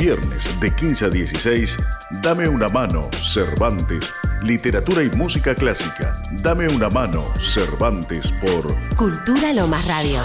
viernes de 15 a 16, Dame una mano, Cervantes. Literatura y música clásica. Dame una mano, Cervantes por Cultura Lomas Radio.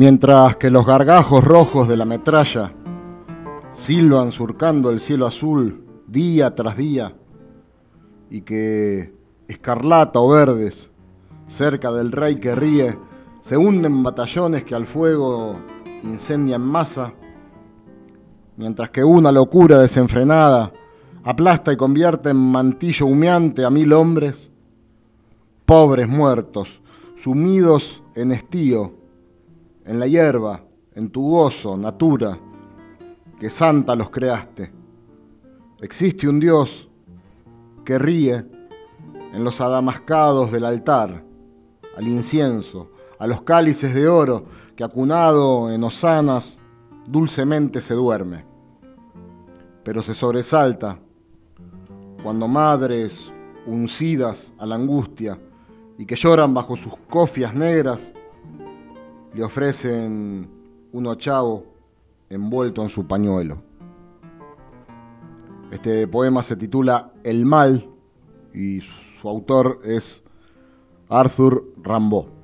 Mientras que los gargajos rojos de la metralla silban surcando el cielo azul día tras día y que escarlata o verdes cerca del rey que ríe se hunden batallones que al fuego incendian masa, mientras que una locura desenfrenada aplasta y convierte en mantillo humeante a mil hombres, pobres muertos, sumidos en estío, en la hierba, en tu gozo, natura, que santa los creaste. Existe un Dios que ríe en los adamascados del altar, al incienso, a los cálices de oro que acunado en osanas dulcemente se duerme. Pero se sobresalta cuando madres uncidas a la angustia y que lloran bajo sus cofias negras le ofrecen un ochavo envuelto en su pañuelo. Este poema se titula El mal y su autor es Arthur Rimbaud.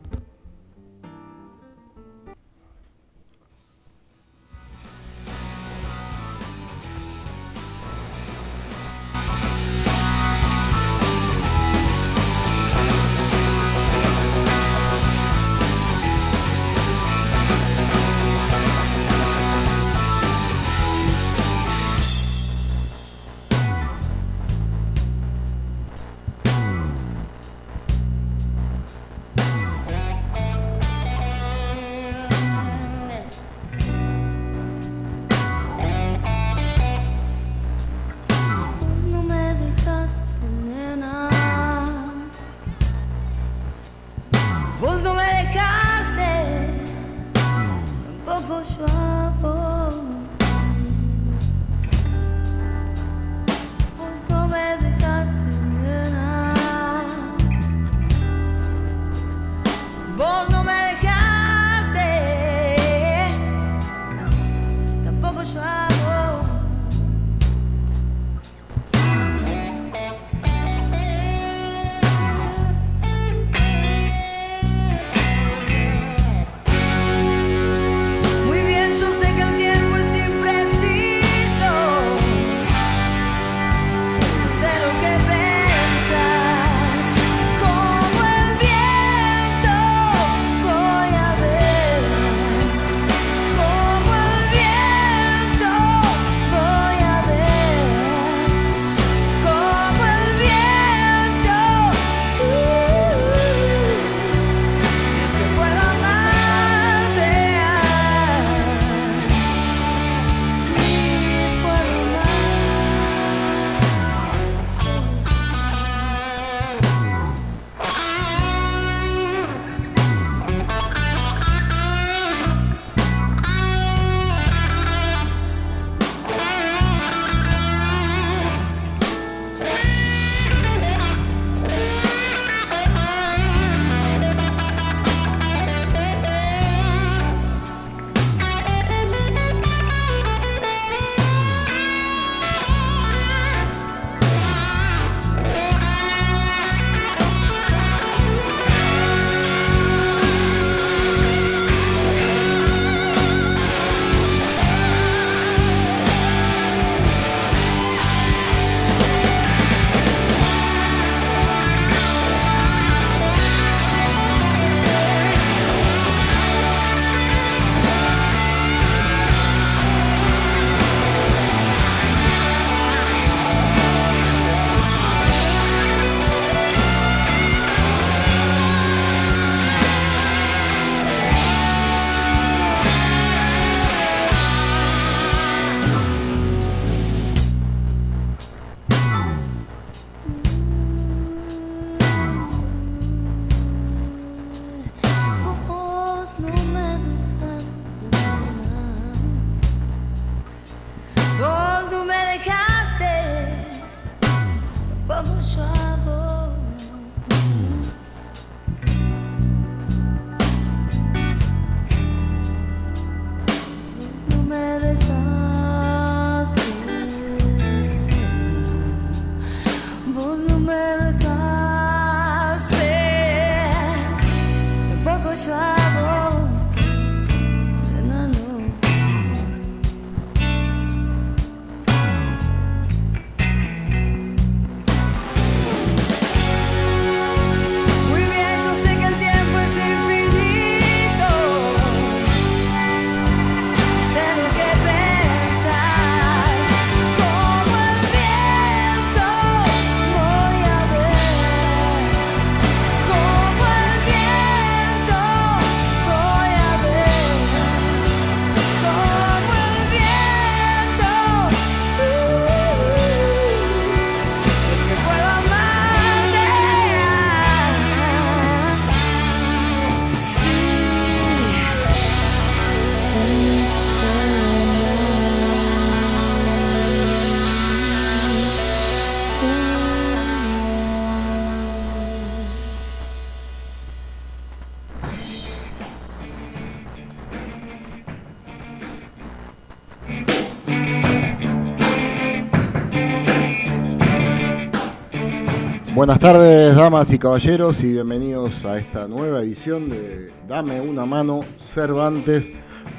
Buenas tardes, damas y caballeros, y bienvenidos a esta nueva edición de Dame una mano Cervantes,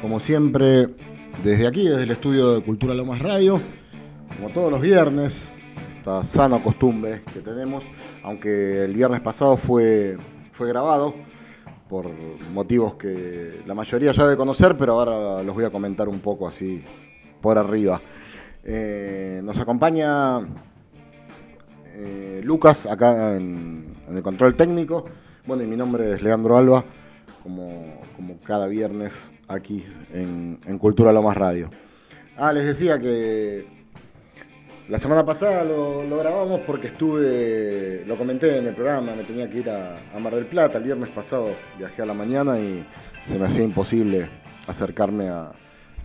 como siempre, desde aquí, desde el estudio de Cultura Lomas Radio, como todos los viernes, esta sana costumbre que tenemos, aunque el viernes pasado fue, fue grabado por motivos que la mayoría ya debe conocer, pero ahora los voy a comentar un poco así por arriba. Eh, nos acompaña eh, Lucas, acá en, el control técnico. Bueno, y mi nombre es Leandro Alba, como, cada viernes aquí en, Cultura Lo Más Radio. Ah, les decía que la semana pasada lo, grabamos porque estuve, lo comenté en el programa, me tenía que ir a, Mar del Plata. El viernes pasado viajé a la mañana y se me hacía imposible acercarme a,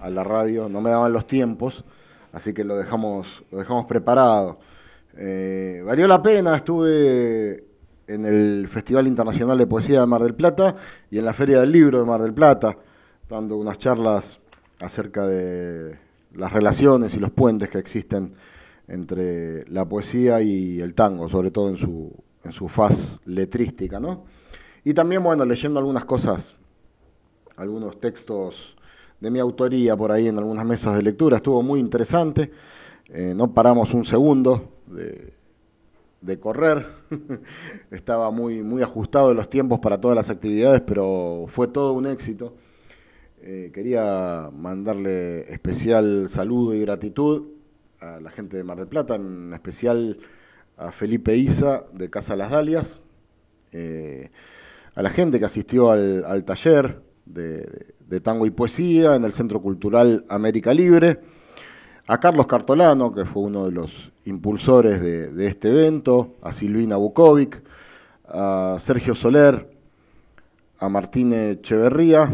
la radio, no me daban los tiempos, así que lo dejamos, lo dejamos preparado. Eh, valió la pena, estuve en el Festival Internacional de Poesía de Mar del Plata y en la Feria del Libro de Mar del Plata, dando unas charlas acerca de las relaciones y los puentes que existen entre la poesía y el tango, sobre todo en su, en su faz letrística, ¿no? Y también, bueno, leyendo algunas cosas, algunos textos de mi autoría por ahí en algunas mesas de lectura, estuvo muy interesante, eh, no paramos un segundo, de, correr. Estaba muy, muy ajustado los tiempos para todas las actividades, pero fue todo un éxito. Eh, quería mandarle especial saludo y gratitud a la gente de Mar del Plata, en especial a Felipe Isa de Casa Las Dalias, eh, a la gente que asistió al, taller de tango y poesía en el Centro Cultural América Libre a Carlos Cartolano, que fue uno de los impulsores de, este evento, a Silvina Bukovic, a Sergio Soler, a Martín Echeverría,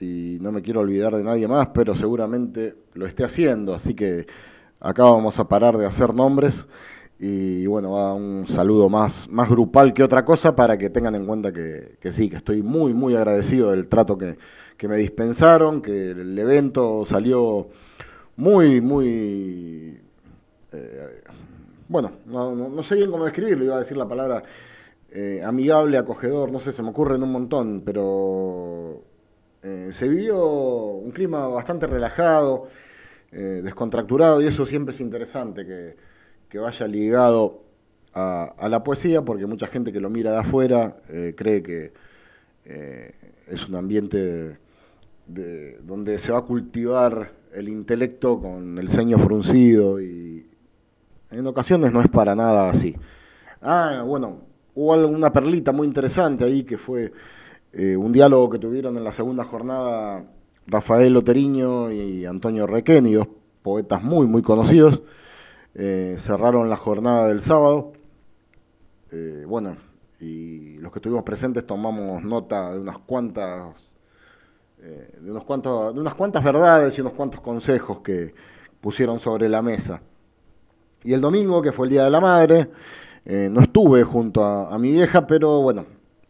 y no me quiero olvidar de nadie más, pero seguramente lo esté haciendo, así que acá vamos a parar de hacer nombres y bueno, un saludo más, más grupal que otra cosa para que tengan en cuenta que, sí, que estoy muy, muy agradecido del trato que, que me dispensaron, que el evento salió muy, muy... Eh, bueno, no, sé bien cómo describirlo, iba a decir la palabra eh, amigable, acogedor, no sé, se me ocurre en un montón, pero eh, se vivió un clima bastante relajado, descontracturado, y eso siempre es interesante, que, vaya ligado a, la poesía, porque mucha gente que lo mira de afuera cree que es un ambiente donde se va a cultivar el intelecto con el ceño fruncido y en ocasiones no es para nada así. Ah, bueno, hubo una perlita muy interesante ahí que fue eh, un diálogo que tuvieron en la segunda jornada Rafael Oteriño y Antonio Requeni, dos poetas muy, muy conocidos. Eh, cerraron la jornada del sábado. Eh, bueno, y los que estuvimos presentes tomamos nota de unas cuantas eh, de, unos cuantos, de unas cuantas verdades y unos cuantos consejos que pusieron sobre la mesa. Y el domingo, que fue el Día de la Madre, eh, no estuve junto a, mi vieja, pero bueno,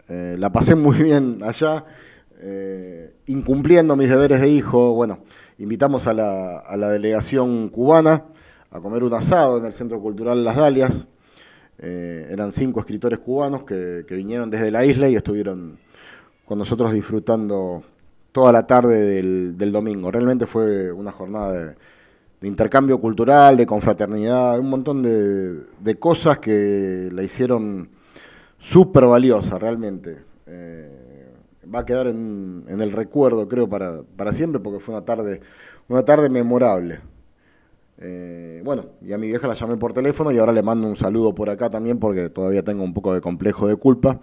eh, la pasé muy bien allá, incumpliendo mis deberes de hijo. Bueno, invitamos a la, a la, delegación cubana a comer un asado en el Centro Cultural Las Dalias. eran cinco escritores cubanos que, que vinieron desde la isla y estuvieron con nosotros disfrutando toda la tarde del, domingo. Realmente fue una jornada de, intercambio cultural, de confraternidad, un montón de, cosas que la hicieron súper valiosa, realmente. Eh, va a quedar en, el recuerdo, creo, para, para, siempre, porque fue una tarde, una tarde memorable. Eh, bueno, y a mi vieja la llamé por teléfono y ahora le mando un saludo por acá también porque todavía tengo un poco de complejo de culpa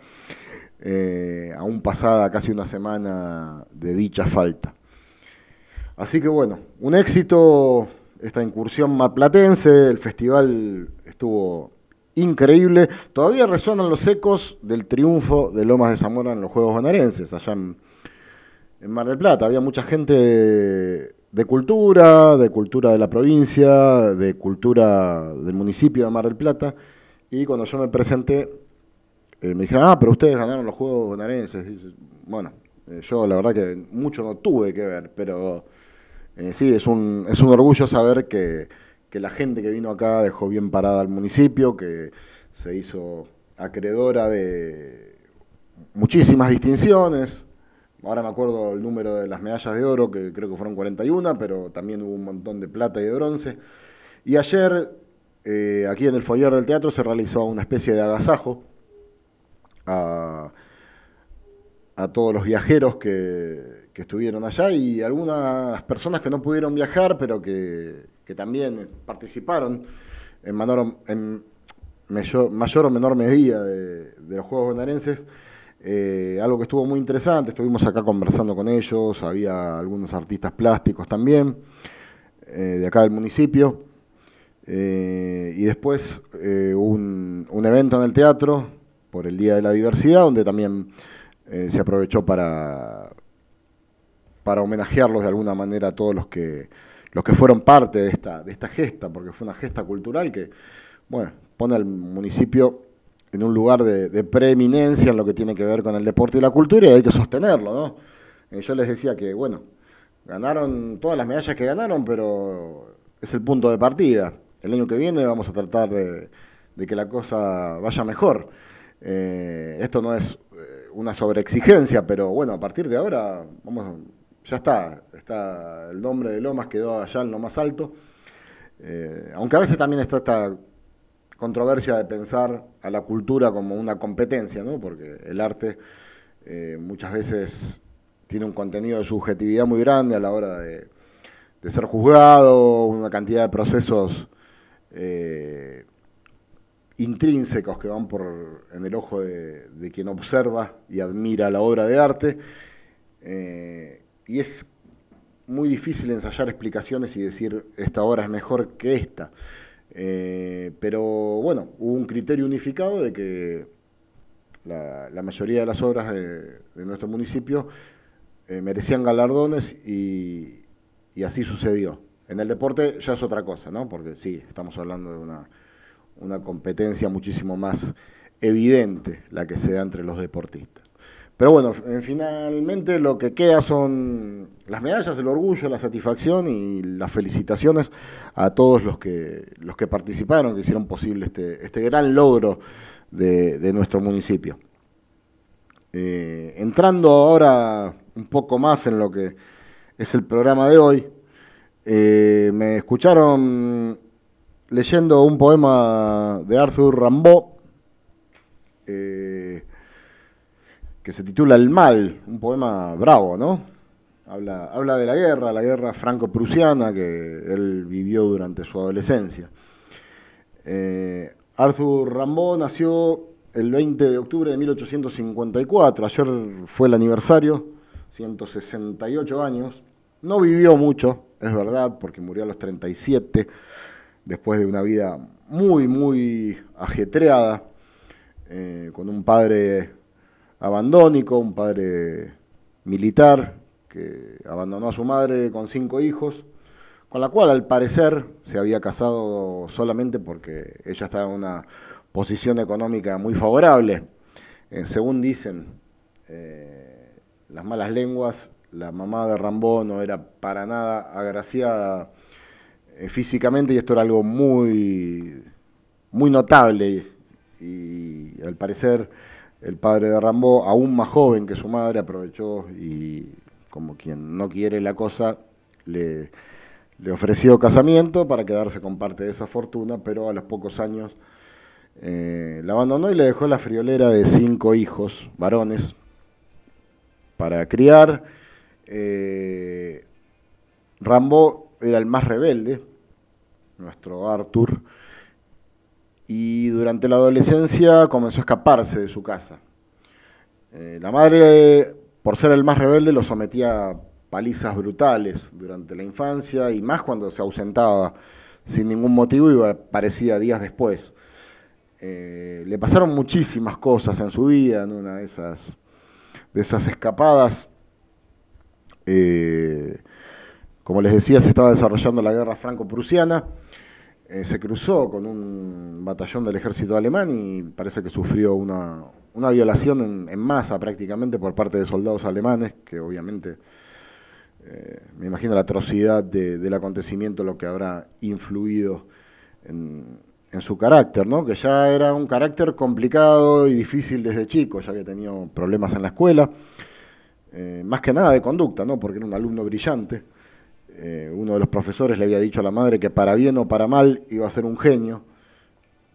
eh, aún pasada casi una semana de dicha falta. Así que bueno, un éxito esta incursión maplatense, el festival estuvo increíble. Todavía resuenan los ecos del triunfo de Lomas de Zamora en los Juegos Bonaerenses, allá en, Mar del Plata. Había mucha gente de cultura, de cultura de la provincia, de cultura del municipio de Mar del Plata. Y cuando yo me presenté, eh, me dijeron, ah, pero ustedes ganaron los Juegos Bonaerenses. bueno, eh, yo la verdad que mucho no tuve que ver, pero eh, sí, es un, es un orgullo saber que, la gente que vino acá dejó bien parada al municipio, que se hizo acreedora de muchísimas distinciones. Ahora me acuerdo el número de las medallas de oro, que creo que fueron 41, pero también hubo un montón de plata y de bronce. Y ayer, aquí en el foyer del teatro, se realizó una especie de agasajo a, todos los viajeros que, estuvieron allá y algunas personas que no pudieron viajar, pero que, también participaron en, mayor, o menor medida de, los Juegos Bonaerenses. Eh, algo que estuvo muy interesante, estuvimos acá conversando con ellos, había algunos artistas plásticos también, eh, de acá del municipio. Eh, y después un, evento en el teatro por el Día de la Diversidad, donde también se aprovechó para, para homenajearlos de alguna manera a todos los que, los que fueron parte de esta, de esta gesta, porque fue una gesta cultural que, bueno, pone al municipio en un lugar de, preeminencia en lo que tiene que ver con el deporte y la cultura y hay que sostenerlo, ¿no? Eh, yo les decía que, bueno, ganaron todas las medallas que ganaron, pero es el punto de partida. El año que viene vamos a tratar de, que la cosa vaya mejor. Eh, esto no es eh, una sobreexigencia, pero bueno, a partir de ahora, vamos, ya está, está el nombre de Lomas quedó allá en lo más alto. aunque a veces también está esta controversia de pensar a la cultura como una competencia, ¿no? porque el arte eh, muchas veces tiene un contenido de subjetividad muy grande a la hora de, ser juzgado, una cantidad de procesos eh, intrínsecos que van por en el ojo de, quien observa y admira la obra de arte. Eh, y es muy difícil ensayar explicaciones y decir esta obra es mejor que esta. Eh, pero bueno, hubo un criterio unificado de que la, mayoría de las obras de, nuestro municipio eh, merecían galardones y, así sucedió. En el deporte ya es otra cosa, ¿no? Porque sí, estamos hablando de una, una competencia muchísimo más evidente la que se da entre los deportistas. Pero bueno, finalmente lo que queda son las medallas, el orgullo, la satisfacción y las felicitaciones a todos los que, los que participaron, que hicieron posible este, este gran logro de, nuestro municipio. Eh, entrando ahora un poco más en lo que es el programa de hoy, eh, me escucharon leyendo un poema de Arthur Rimbaud, eh, que se titula El mal, un poema bravo, ¿no? Habla, de la guerra, la guerra franco-prusiana que él vivió durante su adolescencia. Eh, Arthur Rimbaud nació el 20 de octubre de 1854, ayer fue el aniversario, 168 años. No vivió mucho, es verdad, porque murió a los 37, después de una vida muy, muy ajetreada, eh, con un padre abandónico, un padre militar que abandonó a su madre con cinco hijos, con la cual al parecer se había casado solamente porque ella estaba en una posición económica muy favorable. Eh, según dicen eh, las malas lenguas, la mamá de Rambó no era para nada agraciada físicamente y esto era algo muy, muy notable y al parecer el padre de Rambo, aún más joven que su madre, aprovechó y, como quien no quiere la cosa, le, ofreció casamiento para quedarse con parte de esa fortuna, pero a los pocos años eh, la abandonó y le dejó la friolera de cinco hijos varones para criar. Eh, Rambo era el más rebelde, nuestro Arthur, y durante la adolescencia comenzó a escaparse de su casa. Eh, la madre, por ser el más rebelde, lo sometía a palizas brutales durante la infancia y más cuando se ausentaba sin ningún motivo y aparecía días después. Eh, le pasaron muchísimas cosas en su vida, en una de esas, de esas escapadas. Eh, como les decía, se estaba desarrollando la guerra franco-prusiana eh, se cruzó con un batallón del ejército alemán y parece que sufrió una, violación en, masa prácticamente por parte de soldados alemanes, que obviamente eh, me imagino la atrocidad del acontecimiento lo que habrá influido en, en su carácter, ¿no? que ya era un carácter complicado y difícil desde chico, ya había tenido problemas en la escuela, eh, más que nada de conducta, ¿no? porque era un alumno brillante. Eh, uno de los profesores le había dicho a la madre que para bien o para mal iba a ser un genio.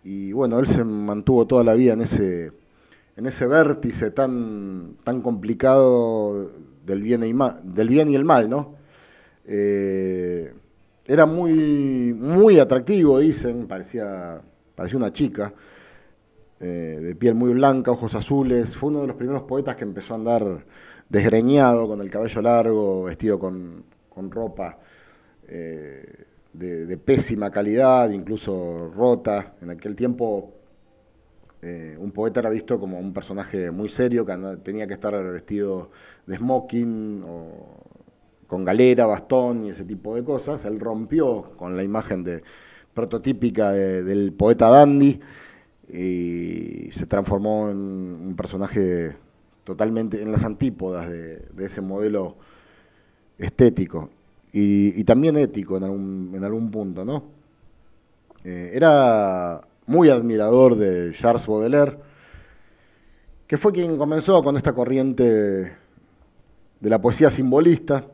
Y bueno, él se mantuvo toda la vida en ese, en ese vértice tan, tan complicado del bien, y del bien y el mal, ¿no? Eh, era muy, muy atractivo, dicen, parecía, parecía una chica, eh, de piel muy blanca, ojos azules. Fue uno de los primeros poetas que empezó a andar desgreñado, con el cabello largo, vestido con, ropa eh, de, pésima calidad, incluso rota. En aquel tiempo eh, un poeta era visto como un personaje muy serio, que tenía que estar vestido de smoking o con galera, bastón y ese tipo de cosas. Él rompió con la imagen de, prototípica del poeta dandy y se transformó en un personaje totalmente en las antípodas de, ese modelo estético y, también ético en algún, en algún punto, ¿no? Eh, era muy admirador de Charles Baudelaire, que fue quien comenzó con esta corriente de la poesía simbolista,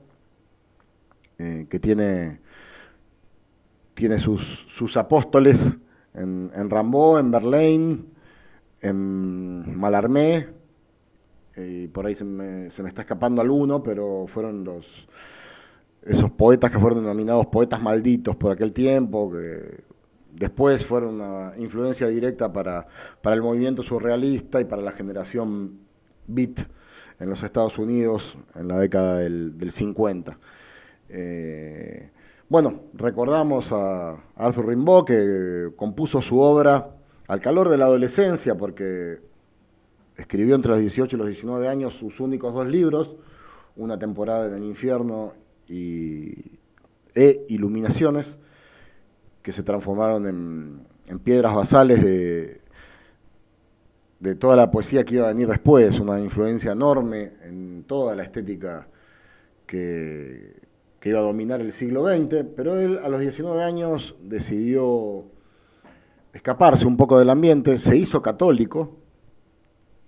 eh, que tiene, tiene sus, sus apóstoles en, en, Rimbaud, en Verlaine, en Mallarmé, y por ahí se me, está escapando alguno, pero fueron los esos poetas que fueron denominados poetas malditos por aquel tiempo, que después fueron una influencia directa para, para el movimiento surrealista y para la generación beat en los Estados Unidos en la década del, del 50. Eh, bueno, recordamos a Arthur Rimbaud que compuso su obra al calor de la adolescencia porque escribió entre los 18 y los 19 años sus únicos dos libros, Una temporada en el infierno y e Iluminaciones, que se transformaron en, piedras basales de, toda la poesía que iba a venir después, una influencia enorme en toda la estética que iba a dominar el siglo XX, pero él a los 19 años decidió escaparse un poco del ambiente, se hizo católico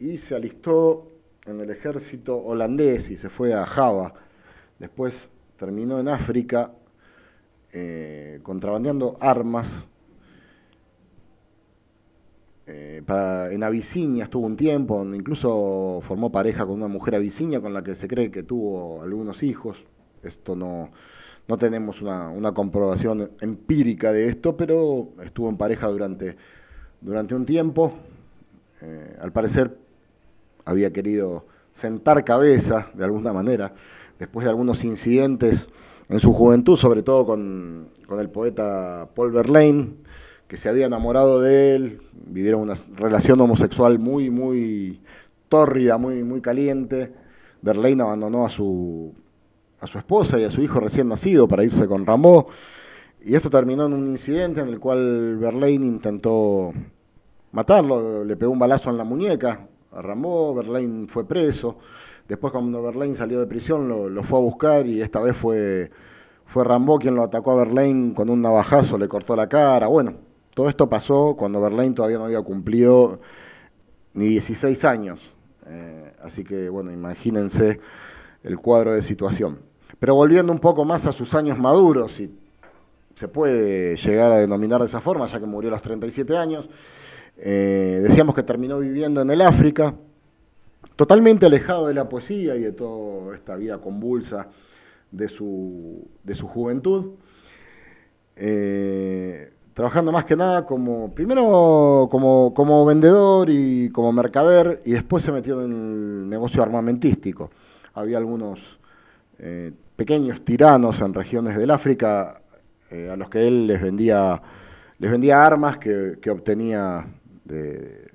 y se alistó en el ejército holandés y se fue a Java. Después terminó en África eh, contrabandeando armas. Eh, en Abisinia estuvo un tiempo, donde incluso formó pareja con una mujer abisinia con la que se cree que tuvo algunos hijos. Esto no, no tenemos una, comprobación empírica de esto, pero estuvo en pareja durante, durante un tiempo. Eh, al parecer había querido sentar cabeza de alguna manera, después de algunos incidentes en su juventud, sobre todo con, con el poeta Paul Verlaine, que se había enamorado de él, vivieron una relación homosexual muy, muy tórrida, muy, muy caliente. Verlaine abandonó a su, a su esposa y a su hijo recién nacido para irse con Rambo. Y esto terminó en un incidente en el cual Verlaine intentó matarlo, le pegó un balazo en la muñeca Rambo, Verlaine fue preso. Después cuando Verlaine salió de prisión lo, fue a buscar y esta vez fue, fue Rambo quien lo atacó a Verlaine con un navajazo, le cortó la cara. Bueno, todo esto pasó cuando Verlaine todavía no había cumplido ni 16 años. Eh, así que bueno, imagínense el cuadro de situación. Pero volviendo un poco más a sus años maduros, si se puede llegar a denominar de esa forma, ya que murió a los 37 años, eh, decíamos que terminó viviendo en el África, totalmente alejado de la poesía y de toda esta vida convulsa de su, de su juventud. Eh, trabajando más que nada como, primero como, como, vendedor y como mercader, y después se metió en el negocio armamentístico. Había algunos eh, pequeños tiranos en regiones del África a los que él les vendía, les vendía armas que, obtenía de,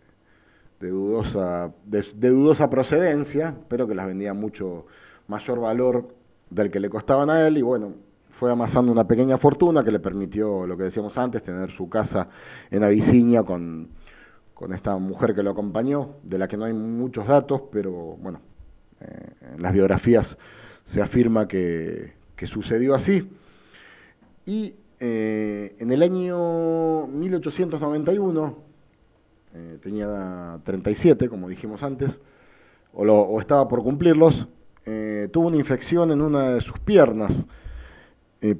dudosa, de, dudosa procedencia, pero que las vendía mucho mayor valor del que le costaban a él y bueno, fue amasando una pequeña fortuna que le permitió, lo que decíamos antes, tener su casa en Abisinia con, con esta mujer que lo acompañó, de la que no hay muchos datos, pero bueno, eh, en las biografías se afirma que, sucedió así. Y eh, en el año 1891, eh, tenía 37, como dijimos antes, o, estaba por cumplirlos, eh, tuvo una infección en una de sus piernas,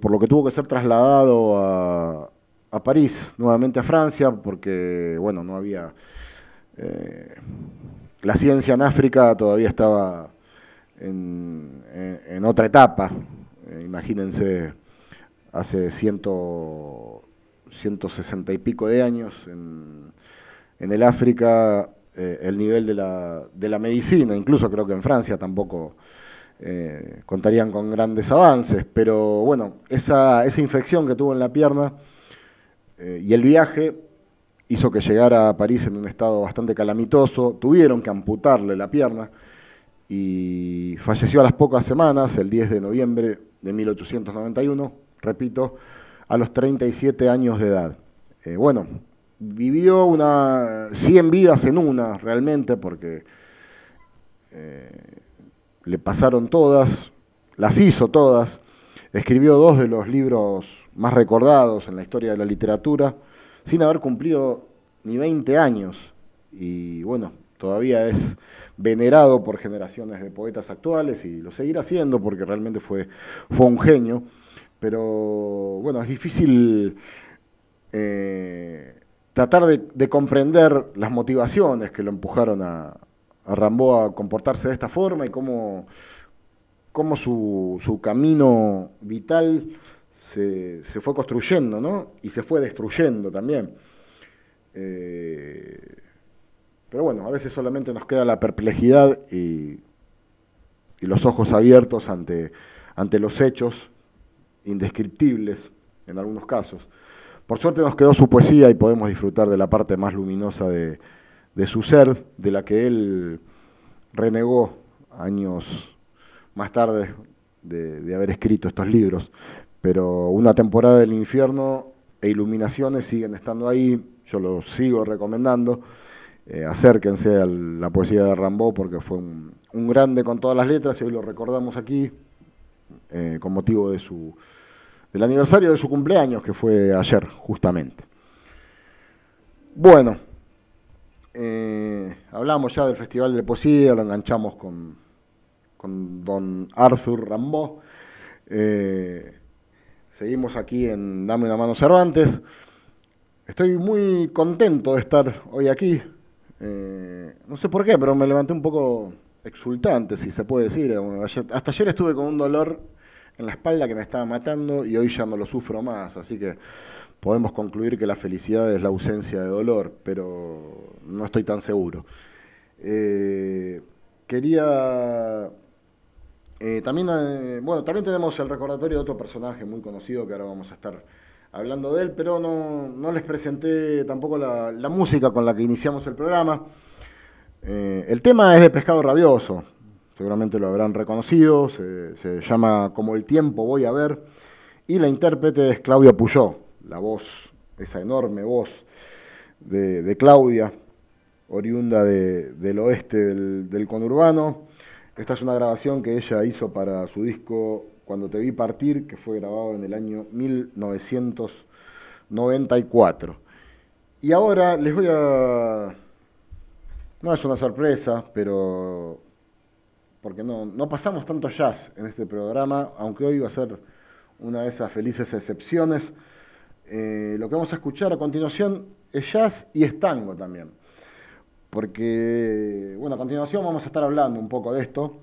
por lo que tuvo que ser trasladado a, París, nuevamente a Francia, porque, bueno, no había... la ciencia en África todavía estaba en, otra etapa, imagínense hace ciento, 160 y pico de años en, el África eh, el nivel de la, medicina, incluso creo que en Francia tampoco eh, contarían con grandes avances, pero bueno, esa, infección que tuvo en la pierna eh, y el viaje hizo que llegara a París en un estado bastante calamitoso, tuvieron que amputarle la pierna y falleció a las pocas semanas, el 10 de noviembre de 1891 repito, a los 37 años de edad. Bueno, vivió una 100 vidas en una realmente porque eh, le pasaron todas, las hizo todas, escribió dos de los libros más recordados en la historia de la literatura, sin haber cumplido ni 20 años. Y bueno, todavía es venerado por generaciones de poetas actuales y lo seguirá siendo porque realmente fue, fue un genio. Pero bueno, es difícil eh, tratar de, comprender las motivaciones que lo empujaron a, a Rambo a comportarse de esta forma y cómo, cómo su, su, camino vital se, fue construyendo ¿no? y se fue destruyendo también. Eh, pero bueno, a veces solamente nos queda la perplejidad y, y los ojos abiertos ante, ante los hechos indescriptibles en algunos casos. Por suerte nos quedó su poesía y podemos disfrutar de la parte más luminosa de, su ser, de la que él renegó años más tarde de, haber escrito estos libros. Pero una temporada del infierno e iluminaciones siguen estando ahí, yo los sigo recomendando. Eh, acérquense a la poesía de Rambo porque fue un, grande con todas las letras y hoy lo recordamos aquí eh, con motivo de su del aniversario de su cumpleaños, que fue ayer, justamente. Bueno, eh, hablamos ya del Festival de Poesía, lo enganchamos con, con don Arthur Rambó. Eh, seguimos aquí en Dame una mano Cervantes. Estoy muy contento de estar hoy aquí. Eh, no sé por qué, pero me levanté un poco exultante, si se puede decir. Hasta ayer estuve con un dolor en la espalda que me estaba matando y hoy ya no lo sufro más. Así que podemos concluir que la felicidad es la ausencia de dolor, pero no estoy tan seguro. Eh, quería... Eh, también, eh, bueno, también tenemos el recordatorio de otro personaje muy conocido que ahora vamos a estar hablando de él, pero no, les presenté tampoco la, la, música con la que iniciamos el programa. el tema es de Pescado Rabioso, seguramente lo habrán reconocido, se, llama Como el tiempo voy a ver, y la intérprete es Claudia Puyó, la voz, esa enorme voz de, Claudia, oriunda del oeste del, conurbano. Esta es una grabación que ella hizo para su disco Cuando te vi partir, que fue grabado en el año 1994. Y ahora les voy a... No es una sorpresa, pero porque no, no pasamos tanto jazz en este programa, aunque hoy va a ser una de esas felices excepciones. Eh, lo que vamos a escuchar a continuación es jazz y es tango también. Porque, bueno, a continuación vamos a estar hablando un poco de esto,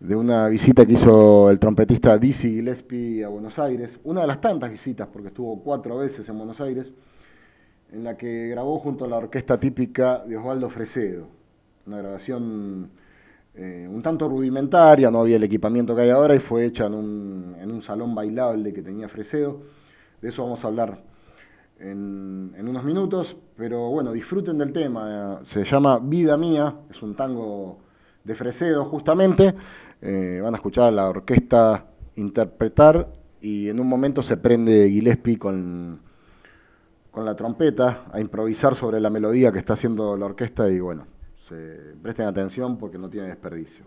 de una visita que hizo el trompetista Dizzy Gillespie a Buenos Aires, una de las tantas visitas, porque estuvo cuatro veces en Buenos Aires, en la que grabó junto a la orquesta típica de Osvaldo Fresedo, una grabación eh, un tanto rudimentaria, no había el equipamiento que hay ahora y fue hecha en un, en un salón bailable que tenía Fresedo. De eso vamos a hablar en, unos minutos, pero bueno, disfruten del tema. Se llama Vida Mía, es un tango de Fresedo justamente. Eh, van a escuchar a la orquesta interpretar y en un momento se prende Gillespie con, con la trompeta a improvisar sobre la melodía que está haciendo la orquesta y bueno, presten atención porque no tiene desperdicio.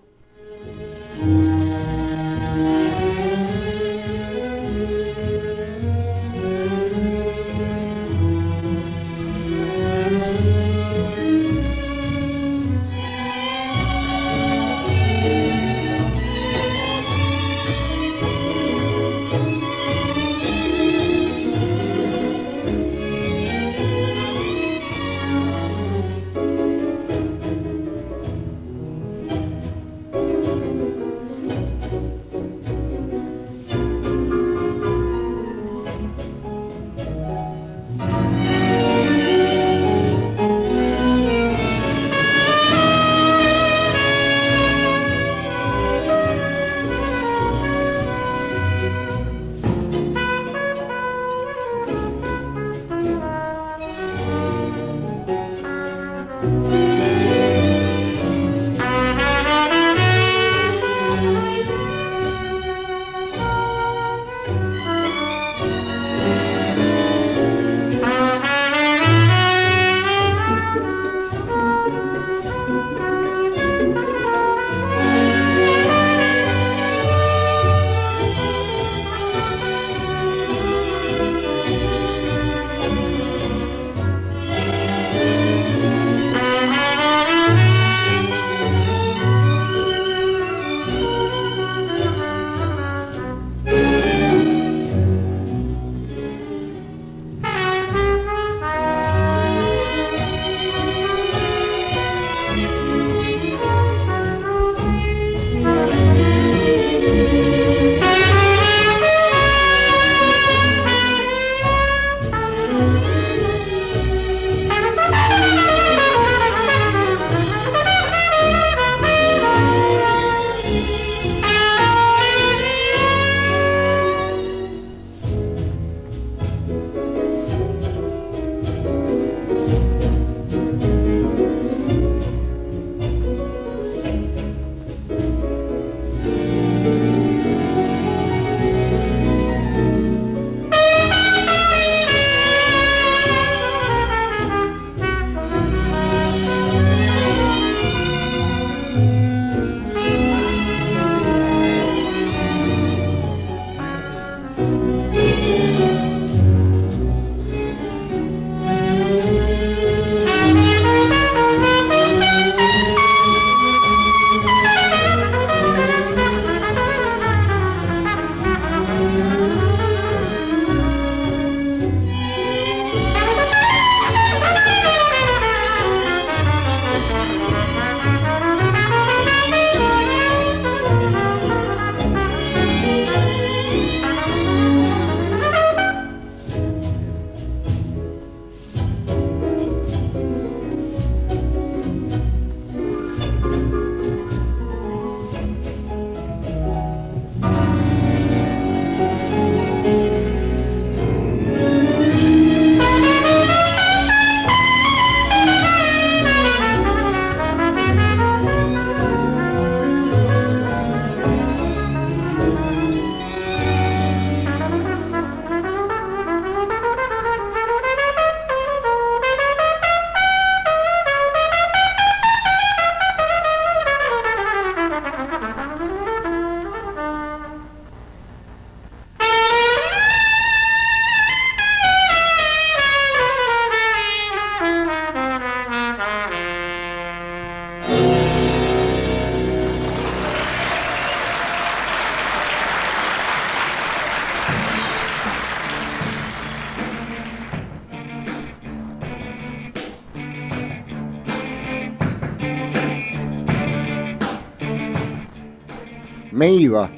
Iba,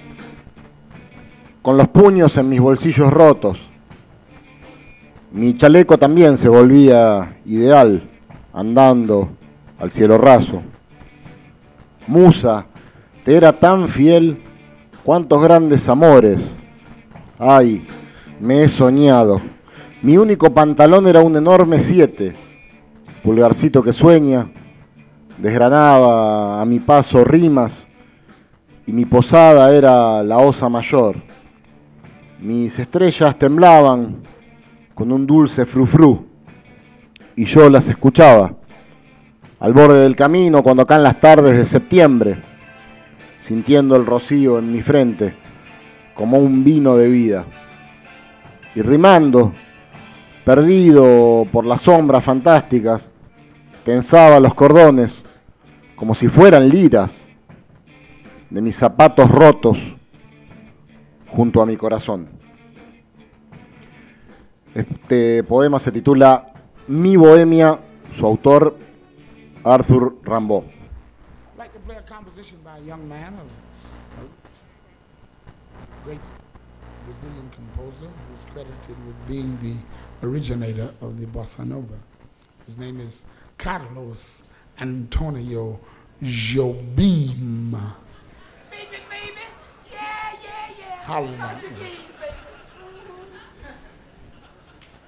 con los puños en mis bolsillos rotos. Mi chaleco también se volvía ideal, andando al cielo raso. Musa, te era tan fiel, cuántos grandes amores. Ay, me he soñado. Mi único pantalón era un enorme siete, pulgarcito que sueña, desgranaba a mi paso rimas y mi posada era la osa mayor. Mis estrellas temblaban con un dulce frufru y yo las escuchaba al borde del camino cuando acá en las tardes de septiembre, sintiendo el rocío en mi frente como un vino de vida y rimando, perdido por las sombras fantásticas, tensaba los cordones como si fueran liras de mis zapatos rotos junto a mi corazón. Este poema se titula Mi Bohemia, su autor Arthur great Brazilian composer who's credited with being the originator of the bossa nova. His name is Carlos Antonio Jobim. baby, baby. Yeah, yeah, yeah. Hallelujah.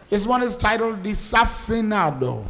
This one is titled The Safinado.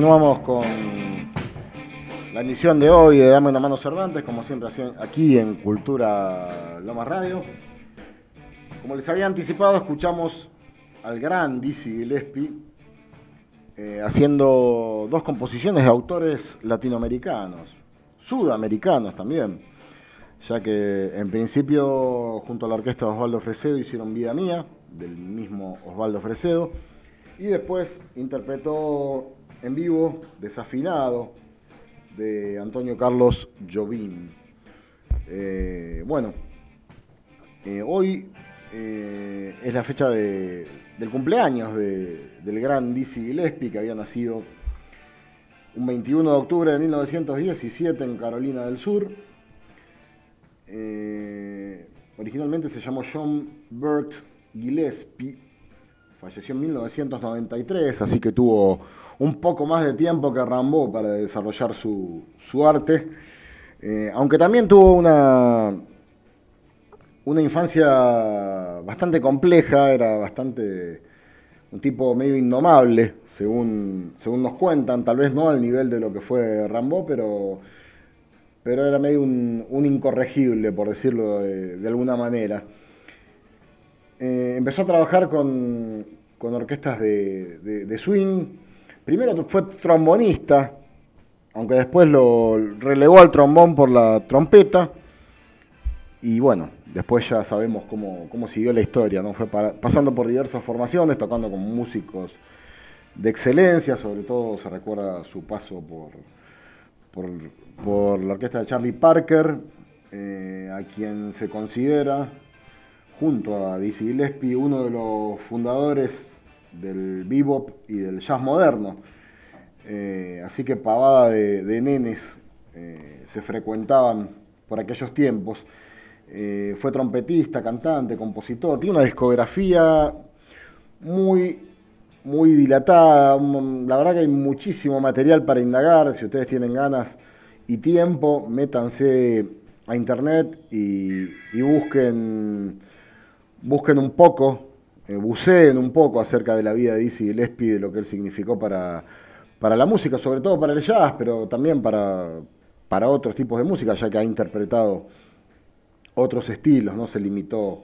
Continuamos con la emisión de hoy de Dame una mano Cervantes, como siempre aquí en Cultura Lomas Radio. Como les había anticipado, escuchamos al gran Dizzy Gillespie eh, haciendo dos composiciones de autores latinoamericanos, sudamericanos también, ya que en principio junto a la orquesta de Osvaldo Fresedo hicieron Vida Mía, del mismo Osvaldo Fresedo, y después interpretó en vivo Desafinado de Antonio Carlos Jobim. Eh, bueno, eh, hoy eh, es la fecha del cumpleaños del gran Dizzy Gillespie, que había nacido un 21 de octubre de 1917 en Carolina del Sur. originalmente se llamó John Burt Gillespie, falleció en 1993, así que tuvo un poco más de tiempo que Rambo para desarrollar su, arte, eh, aunque también tuvo una, una infancia bastante compleja, era bastante un tipo medio indomable, según, según nos cuentan, tal vez no al nivel de lo que fue Rambo, pero, pero era medio un, incorregible, por decirlo de, alguna manera. Eh, empezó a trabajar con, orquestas de swing, Primero fue trombonista, aunque después lo relegó al trombón por la trompeta. Y bueno, después ya sabemos cómo, siguió la historia, ¿no? Fue pasando por diversas formaciones, tocando con músicos de excelencia, sobre todo se recuerda su paso por, por, la orquesta de Charlie Parker, eh, a quien se considera, junto a Dizzy Gillespie, uno de los fundadores del bebop y del jazz moderno. Eh, así que pavada de, nenes eh, se frecuentaban por aquellos tiempos. Eh, fue trompetista, cantante, compositor, tiene una discografía muy, muy dilatada. La verdad que hay muchísimo material para indagar. Si ustedes tienen ganas y tiempo, métanse a internet y, y busquen, busquen un poco eh, buceen un poco acerca de la vida de Dizzy Gillespie, de lo que él significó para, para la música, sobre todo para el jazz, pero también para, para otros tipos de música, ya que ha interpretado otros estilos, no se limitó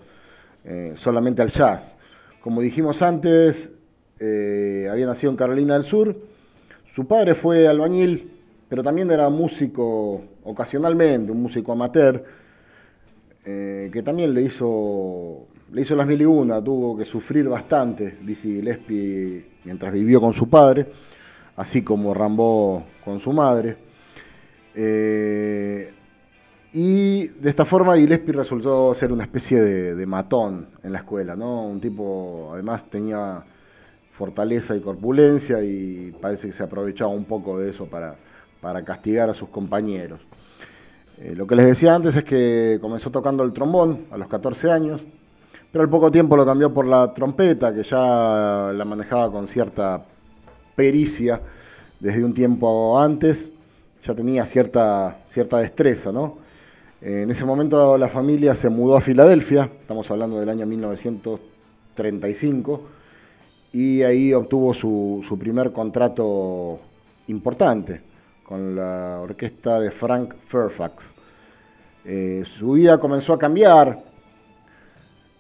eh, solamente al jazz. Como dijimos antes, eh, había nacido en Carolina del Sur, su padre fue albañil, pero también era músico ocasionalmente, un músico amateur, que también le hizo le hizo las mil y una, tuvo que sufrir bastante, dice Gillespie, mientras vivió con su padre, así como Rambó con su madre. Eh, y de esta forma Gillespie resultó ser una especie de, matón en la escuela, ¿no? Un tipo, además tenía fortaleza y corpulencia y parece que se aprovechaba un poco de eso para, para castigar a sus compañeros. Eh, lo que les decía antes es que comenzó tocando el trombón a los 14 años, pero al poco tiempo lo cambió por la trompeta, que ya la manejaba con cierta pericia desde un tiempo antes, ya tenía cierta, cierta destreza, ¿no? En ese momento la familia se mudó a Filadelfia, estamos hablando del año 1935, y ahí obtuvo su, primer contrato importante con la orquesta de Frank Fairfax. Eh, su vida comenzó a cambiar,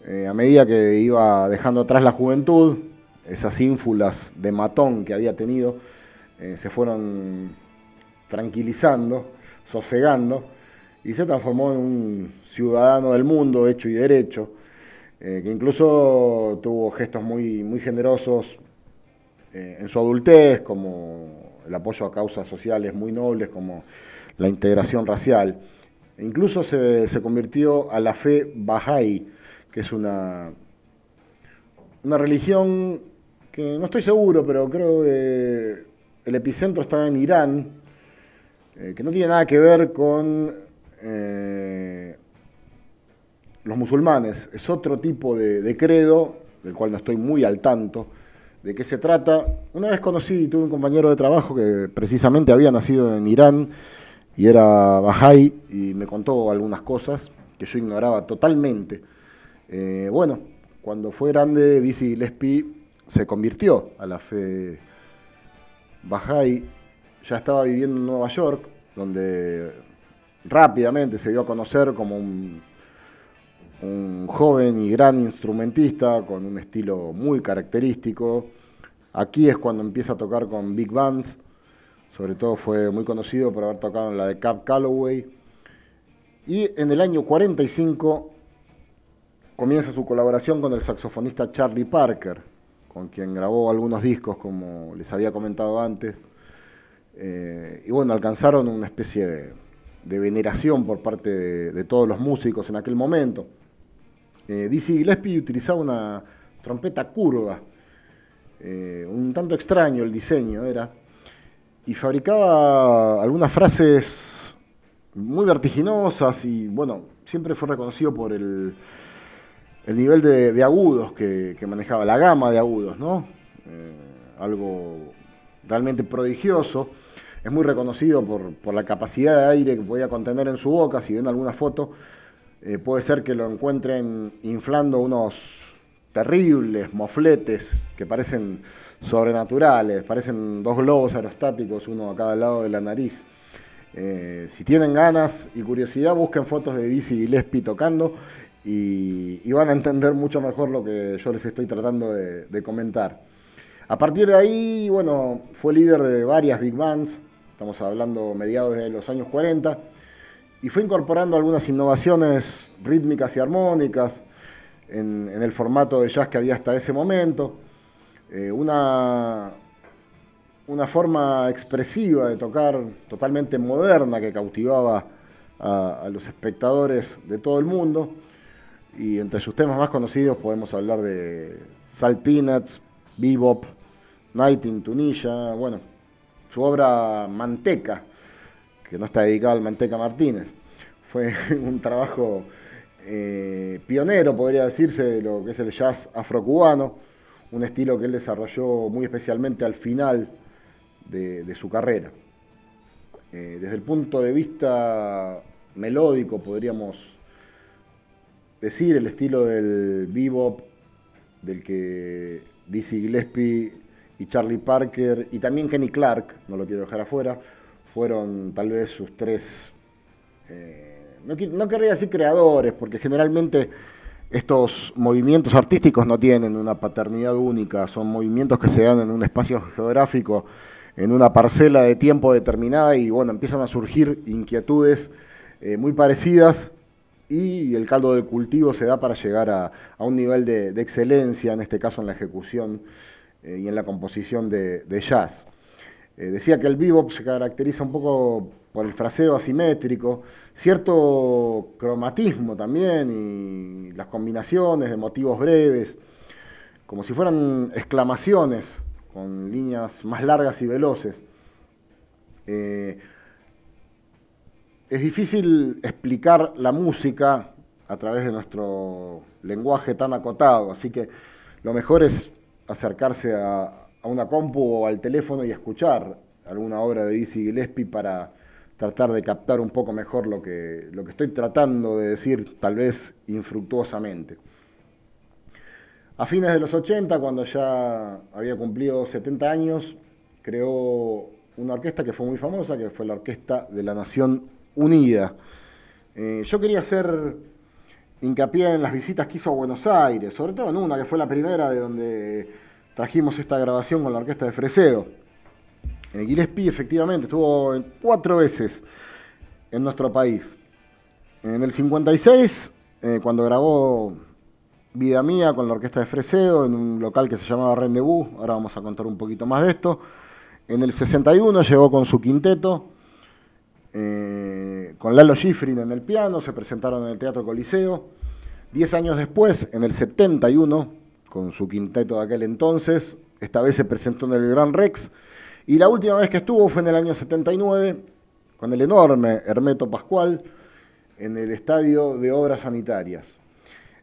eh, a medida que iba dejando atrás la juventud, esas ínfulas de matón que había tenido eh, se fueron tranquilizando, sosegando, y se transformó en un ciudadano del mundo hecho y derecho, eh, que incluso tuvo gestos muy, muy generosos en su adultez, como el apoyo a causas sociales muy nobles, como la integración racial. E incluso se, se convirtió a la fe Bahá'í, que es una, una religión que no estoy seguro, pero creo que el epicentro está en Irán, eh, que no tiene nada que ver con eh, los musulmanes. Es otro tipo de, credo, del cual no estoy muy al tanto, de qué se trata. Una vez conocí tuve un compañero de trabajo que precisamente había nacido en Irán y era Bahá'í y me contó algunas cosas que yo ignoraba totalmente. Eh, bueno, cuando fue grande, Dizzy Gillespie se convirtió a la fe Bajay ya estaba viviendo en Nueva York, donde rápidamente se dio a conocer como un, joven y gran instrumentista con un estilo muy característico. Aquí es cuando empieza a tocar con big bands, sobre todo fue muy conocido por haber tocado en la de Cap Calloway. Y en el año 45 comienza su colaboración con el saxofonista Charlie Parker, con quien grabó algunos discos, como les había comentado antes. Eh, y bueno, alcanzaron una especie de, veneración por parte de, de, todos los músicos en aquel momento. Eh, Dizzy Gillespie utilizaba una trompeta curva, eh, un tanto extraño el diseño era, y fabricaba algunas frases muy vertiginosas y bueno, siempre fue reconocido por el, el nivel de, agudos que, manejaba, la gama de agudos, ¿no? Eh, algo realmente prodigioso. Es muy reconocido por, por, la capacidad de aire que podía contener en su boca. Si ven alguna foto, eh, puede ser que lo encuentren inflando unos terribles mofletes que parecen sobrenaturales, parecen dos globos aerostáticos, uno a cada lado de la nariz. Eh, si tienen ganas y curiosidad, busquen fotos de Dizzy Gillespie tocando y, van a entender mucho mejor lo que yo les estoy tratando de, comentar. A partir de ahí, bueno, fue líder de varias big bands, estamos hablando mediados de los años 40, y fue incorporando algunas innovaciones rítmicas y armónicas en, el formato de jazz que había hasta ese momento. Eh, una, una forma expresiva de tocar totalmente moderna que cautivaba a los espectadores de todo el mundo. Y entre sus temas más conocidos podemos hablar de Salt Peanuts, Bebop, Night in Tunisia, bueno, su obra Manteca, que no está dedicada al Manteca Martínez. Fue un trabajo eh, pionero, podría decirse, de lo que es el jazz afrocubano, un estilo que él desarrolló muy especialmente al final de, de su carrera. Eh, desde el punto de vista melódico, podríamos decir, el estilo del bebop, del que Dizzy Gillespie y Charlie Parker, y también Kenny Clark, no lo quiero dejar afuera, fueron tal vez sus tres, eh, no, no, querría decir creadores, porque generalmente estos movimientos artísticos no tienen una paternidad única, son movimientos que se dan en un espacio geográfico, en una parcela de tiempo determinada, y bueno, empiezan a surgir inquietudes eh, muy parecidas y el caldo del cultivo se da para llegar a, un nivel de, excelencia, en este caso en la ejecución eh, y en la composición de, de jazz. Eh, decía que el bebop se caracteriza un poco por el fraseo asimétrico, cierto cromatismo también y las combinaciones de motivos breves, como si fueran exclamaciones con líneas más largas y veloces. Eh, es difícil explicar la música a través de nuestro lenguaje tan acotado, así que lo mejor es acercarse a, una compu o al teléfono y escuchar alguna obra de Dizzy Gillespie para tratar de captar un poco mejor lo que, lo que estoy tratando de decir, tal vez infructuosamente. A fines de los 80, cuando ya había cumplido 70 años, creó una orquesta que fue muy famosa, que fue la Orquesta de la Nación unida. Eh, yo quería hacer hincapié en las visitas que hizo a Buenos Aires, sobre todo en una que fue la primera de donde trajimos esta grabación con la orquesta de Fresedo. Eh, Gillespie efectivamente estuvo cuatro veces en nuestro país. En el 56, eh, cuando grabó Vida Mía con la orquesta de Fresedo en un local que se llamaba Rendezvous, ahora vamos a contar un poquito más de esto. En el 61 llegó con su quinteto, eh, con Lalo Schifrin en el piano, se presentaron en el Teatro Coliseo. Diez años después, en el 71, con su quinteto de aquel entonces, esta vez se presentó en el Gran Rex. Y la última vez que estuvo fue en el año 79, con el enorme Hermeto Pascual, en el Estadio de Obras Sanitarias.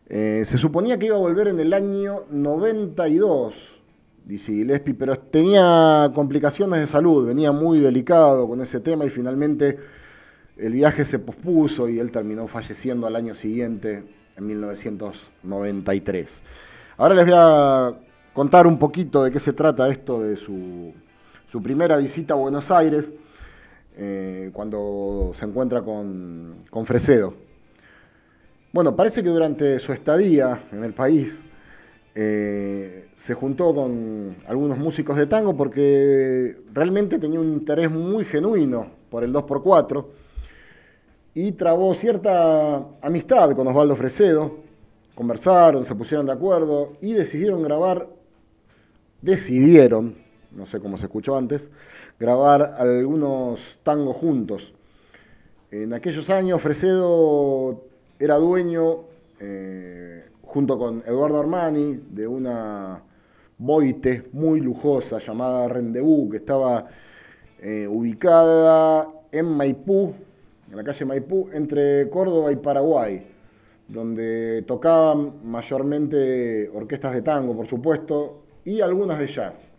Eh, se suponía que iba a volver en el año 92, dice Gillespie, pero tenía complicaciones de salud, venía muy delicado con ese tema y finalmente el viaje se pospuso y él terminó falleciendo al año siguiente, en 1993. Ahora les voy a contar un poquito de qué se trata esto de su, su primera visita a Buenos Aires, eh, cuando se encuentra con, con Fresedo. Bueno, parece que durante su estadía en el país eh, se juntó con algunos músicos de tango porque realmente tenía un interés muy genuino por el 2x4 y trabó cierta amistad con Osvaldo Fresedo. Conversaron, se pusieron de acuerdo y decidieron grabar, decidieron, no sé cómo se escuchó antes, grabar algunos tangos juntos. En aquellos años Fresedo era dueño, eh, junto con Eduardo Armani, de una boite muy lujosa llamada Rendezvous, que estaba eh, ubicada en Maipú, en la calle Maipú, entre Córdoba y Paraguay, donde tocaban mayormente orquestas de tango, por supuesto, y algunas de jazz.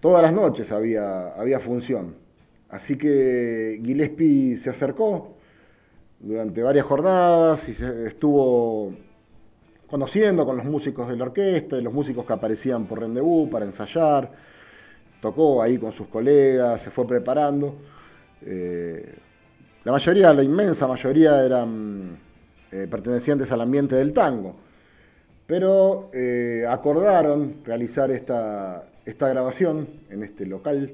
Todas las noches había, había función. Así que Gillespie se acercó durante varias jornadas y estuvo conociendo con los músicos de la orquesta los músicos que aparecían por Rendezvous para ensayar. Tocó ahí con sus colegas, se fue preparando. Eh, la mayoría, la inmensa mayoría eran eh, pertenecientes al ambiente del tango, pero eh, acordaron realizar esta, esta grabación en este local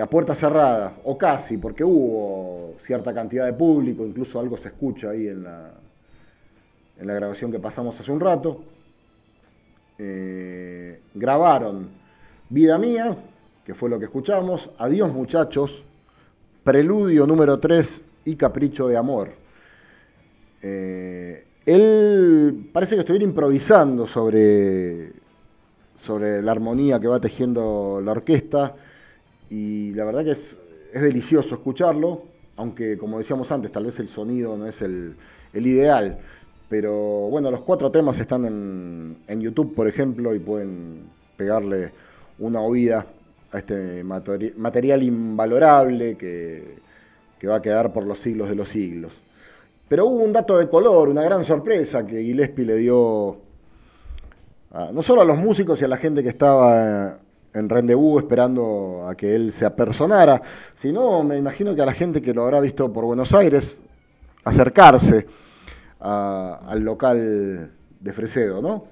a puerta cerrada, o casi, porque hubo cierta cantidad de público, incluso algo se escucha ahí en la, en la grabación que pasamos hace un rato. grabaron Vida Mía, que fue lo que escuchamos, Adiós muchachos, Preludio número 3 y Capricho de Amor. Eh, él parece que estuviera improvisando sobre, sobre la armonía que va tejiendo la orquesta y la verdad que es, delicioso escucharlo, aunque como decíamos antes, tal vez el sonido no es el, ideal. Pero bueno, los cuatro temas están en, en YouTube, por ejemplo, y pueden pegarle una oída a este material invalorable que, va a quedar por los siglos de los siglos. Pero hubo un dato de color, una gran sorpresa que Gillespie le dio no solo a los músicos y a la gente que estaba en Rendezvous esperando a que él se apersonara, sino me imagino que a la gente que lo habrá visto por Buenos Aires acercarse al local de Fresedo, ¿no?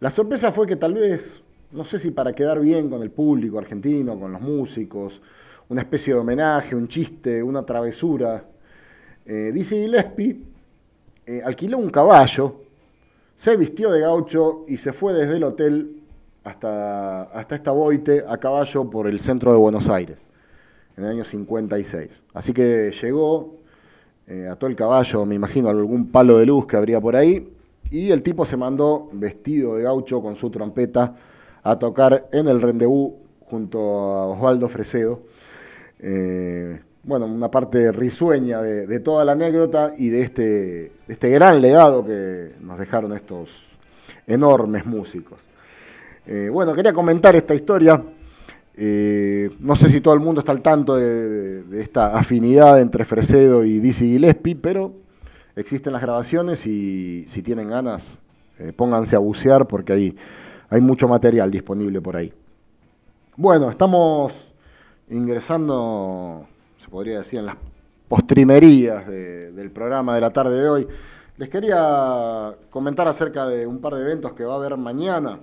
La sorpresa fue que tal vez no sé si para quedar bien con el público argentino, con los músicos, una especie de homenaje, un chiste, una travesura. Eh, dice Gillespie, eh, alquiló un caballo, se vistió de gaucho y se fue desde el hotel hasta, hasta esta boite a caballo por el centro de Buenos Aires, en el año 56. Así que llegó, eh, ató el caballo, me imagino, algún palo de luz que habría por ahí, y el tipo se mandó vestido de gaucho con su trompeta a tocar en el Rendezvous junto a Osvaldo Fresedo. Eh, bueno, una parte risueña de, toda la anécdota y de este, este gran legado que nos dejaron estos enormes músicos. Eh, bueno, quería comentar esta historia. Eh, no sé si todo el mundo está al tanto de, esta afinidad entre Fresedo y Dizzy Gillespie, pero existen las grabaciones y si tienen ganas, pónganse a bucear porque ahí hay mucho material disponible por ahí. Bueno, estamos ingresando, se podría decir, en las postrimerías del programa de la tarde de hoy. Les quería comentar acerca de un par de eventos que va a haber mañana.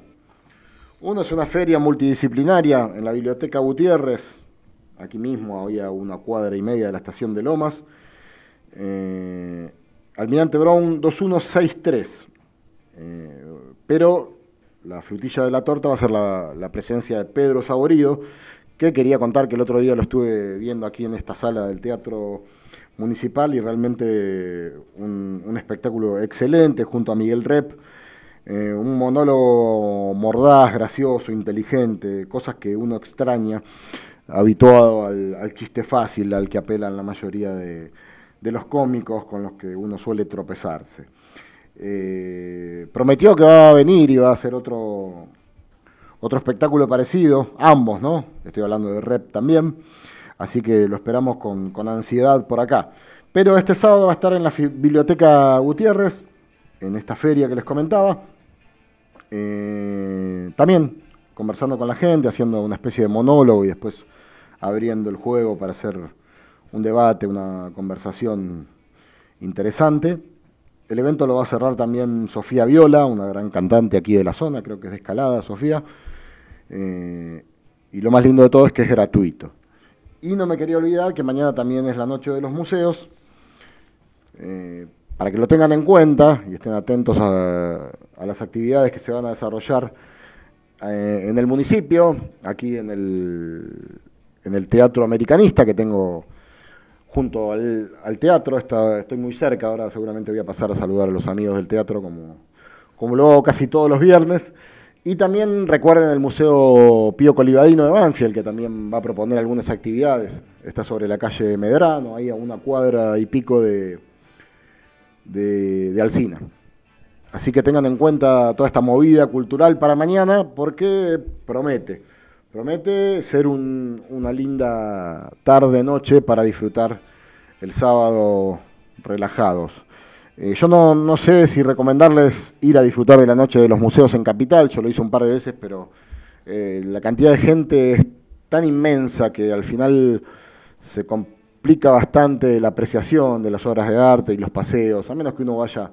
Uno es una feria multidisciplinaria en la Biblioteca Gutiérrez, aquí mismo, había una cuadra y media de la estación de Lomas. Eh, Almirante Brown 2163. Eh, pero la frutilla de la torta va a ser la, presencia de Pedro Saborido, que quería contar que el otro día lo estuve viendo aquí en esta sala del Teatro Municipal y realmente un, espectáculo excelente junto a Miguel Rep. Eh, un monólogo mordaz, gracioso, inteligente, cosas que uno extraña, habituado al, chiste fácil al que apelan la mayoría de los cómicos con los que uno suele tropezarse. Eh, prometió que va a venir y va a hacer otro, otro espectáculo parecido, ambos, ¿no? Estoy hablando de Rep también, así que lo esperamos con, ansiedad por acá. Pero este sábado va a estar en la Biblioteca Gutiérrez, en esta feria que les comentaba. Eh, también conversando con la gente, haciendo una especie de monólogo y después abriendo el juego para hacer un debate, una conversación interesante. El evento lo va a cerrar también Sofía Viola, una gran cantante aquí de la zona, creo que es de Escalada, Sofía. Eh, y lo más lindo de todo es que es gratuito. Y no me quería olvidar que mañana también es la noche de los museos. Eh, para que lo tengan en cuenta y estén atentos a, las actividades que se van a desarrollar eh, en el municipio, aquí en el, en el Teatro Americanista que tengo junto al, teatro, estoy muy cerca, ahora seguramente voy a pasar a saludar a los amigos del teatro como, como lo hago casi todos los viernes. Y también recuerden el Museo Pío Colivadino de Banfield, que también va a proponer algunas actividades. Está sobre la calle Medrano, ahí a una cuadra y pico de, de, de Alcina. Así que tengan en cuenta toda esta movida cultural para mañana, porque promete, promete ser una linda tarde, noche para disfrutar el sábado relajados. Eh, yo no, sé si recomendarles ir a disfrutar de la noche de los museos en Capital, yo lo hice un par de veces, pero eh, la cantidad de gente es tan inmensa que al final se complica bastante la apreciación de las obras de arte y los paseos, a menos que uno vaya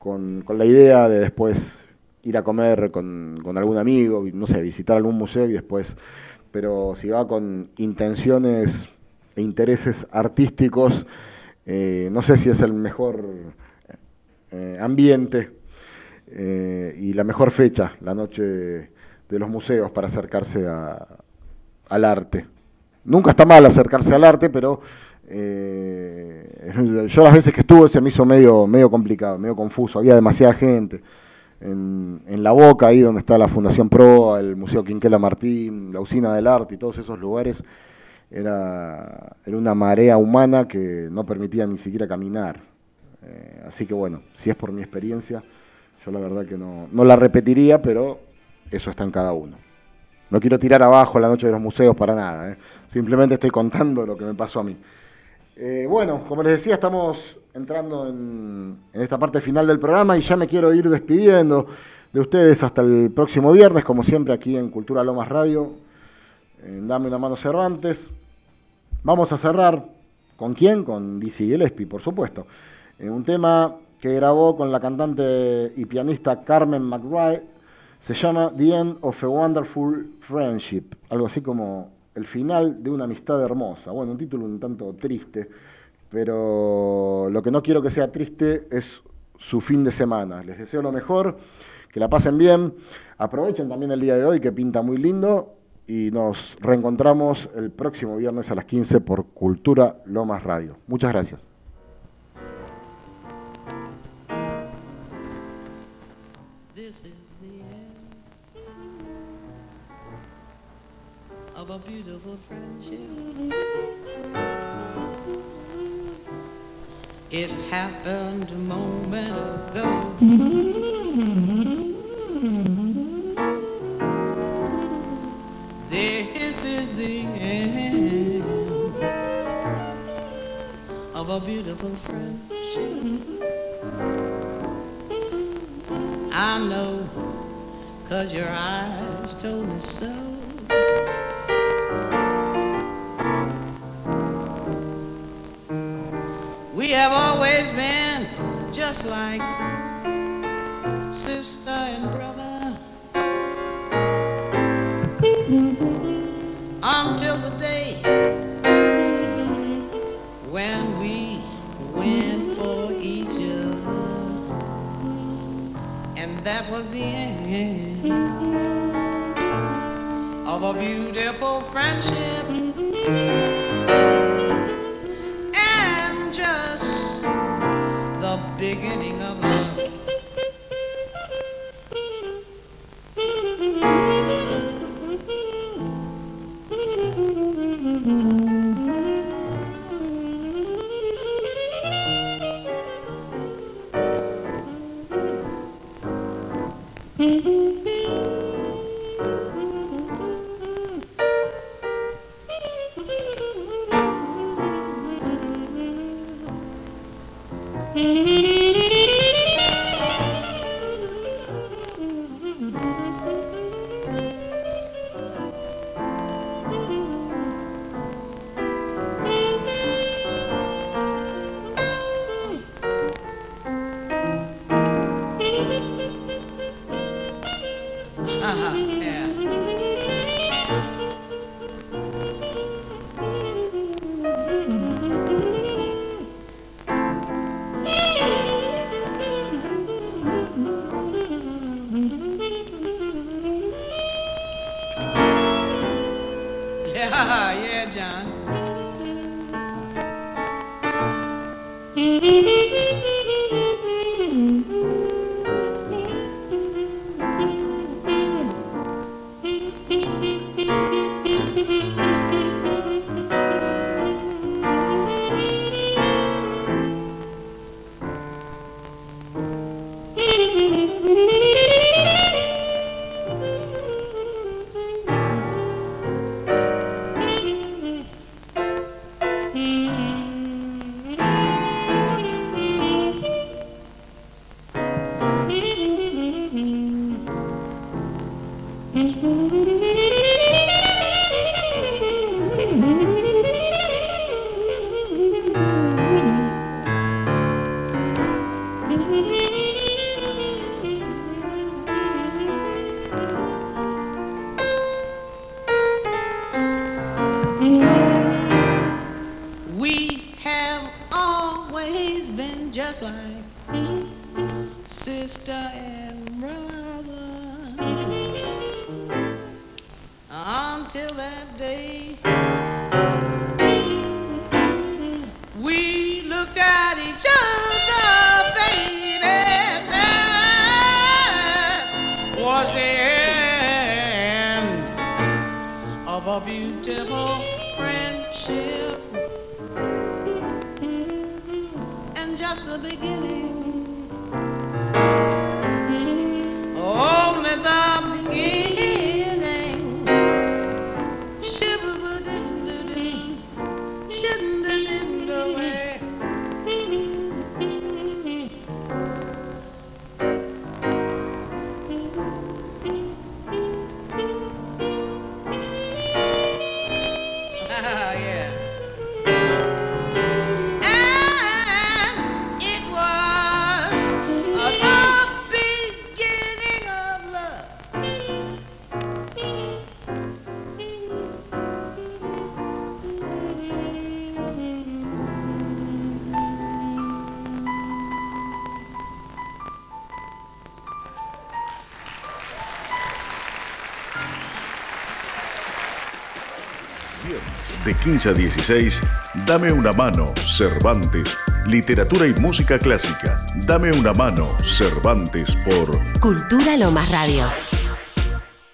con, la idea de después ir a comer con, algún amigo, no sé, visitar algún museo y después, pero si va con intenciones e intereses artísticos, eh, no sé si es el mejor eh, ambiente eh, y la mejor fecha, la noche de los museos para acercarse al arte. Nunca está mal acercarse al arte, pero yo las veces que estuve se me hizo medio, medio complicado, medio confuso, había demasiada gente. En, La Boca, ahí donde está la Fundación Pro, el Museo Quinquela Martín, la Usina del Arte y todos esos lugares, era, una marea humana que no permitía ni siquiera caminar. Eh, así que bueno, si es por mi experiencia, yo la verdad que no, no la repetiría, pero eso está en cada uno. No quiero tirar abajo la noche de los museos para nada, ¿eh? simplemente estoy contando lo que me pasó a mí. Eh, bueno, como les decía, estamos entrando en, esta parte final del programa y ya me quiero ir despidiendo de ustedes hasta el próximo viernes, como siempre aquí en Cultura Lomas Radio, en Dame una mano Cervantes. Vamos a cerrar con quién? Con Dizzy Gillespie, por supuesto. En un tema que grabó con la cantante y pianista Carmen McRae, se llama The End of a Wonderful Friendship, algo así como el final de una amistad hermosa. Bueno, un título un tanto triste, pero lo que no quiero que sea triste es su fin de semana. Les deseo lo mejor, que la pasen bien, aprovechen también el día de hoy que pinta muy lindo y nos reencontramos el próximo viernes a las 15 por Cultura Lomas Radio. Muchas gracias. Of a beautiful friendship. It happened a moment ago. This is the end of a beautiful friendship. I know, cause your eyes told me so. We have always been just like sister and brother. until the day when we went for each other. And that was the end of a beautiful friendship. Beginning of love. 15 a 16, Dame una mano, Cervantes. Literatura y música clásica. Dame una mano, Cervantes por Cultura Lomas Radio.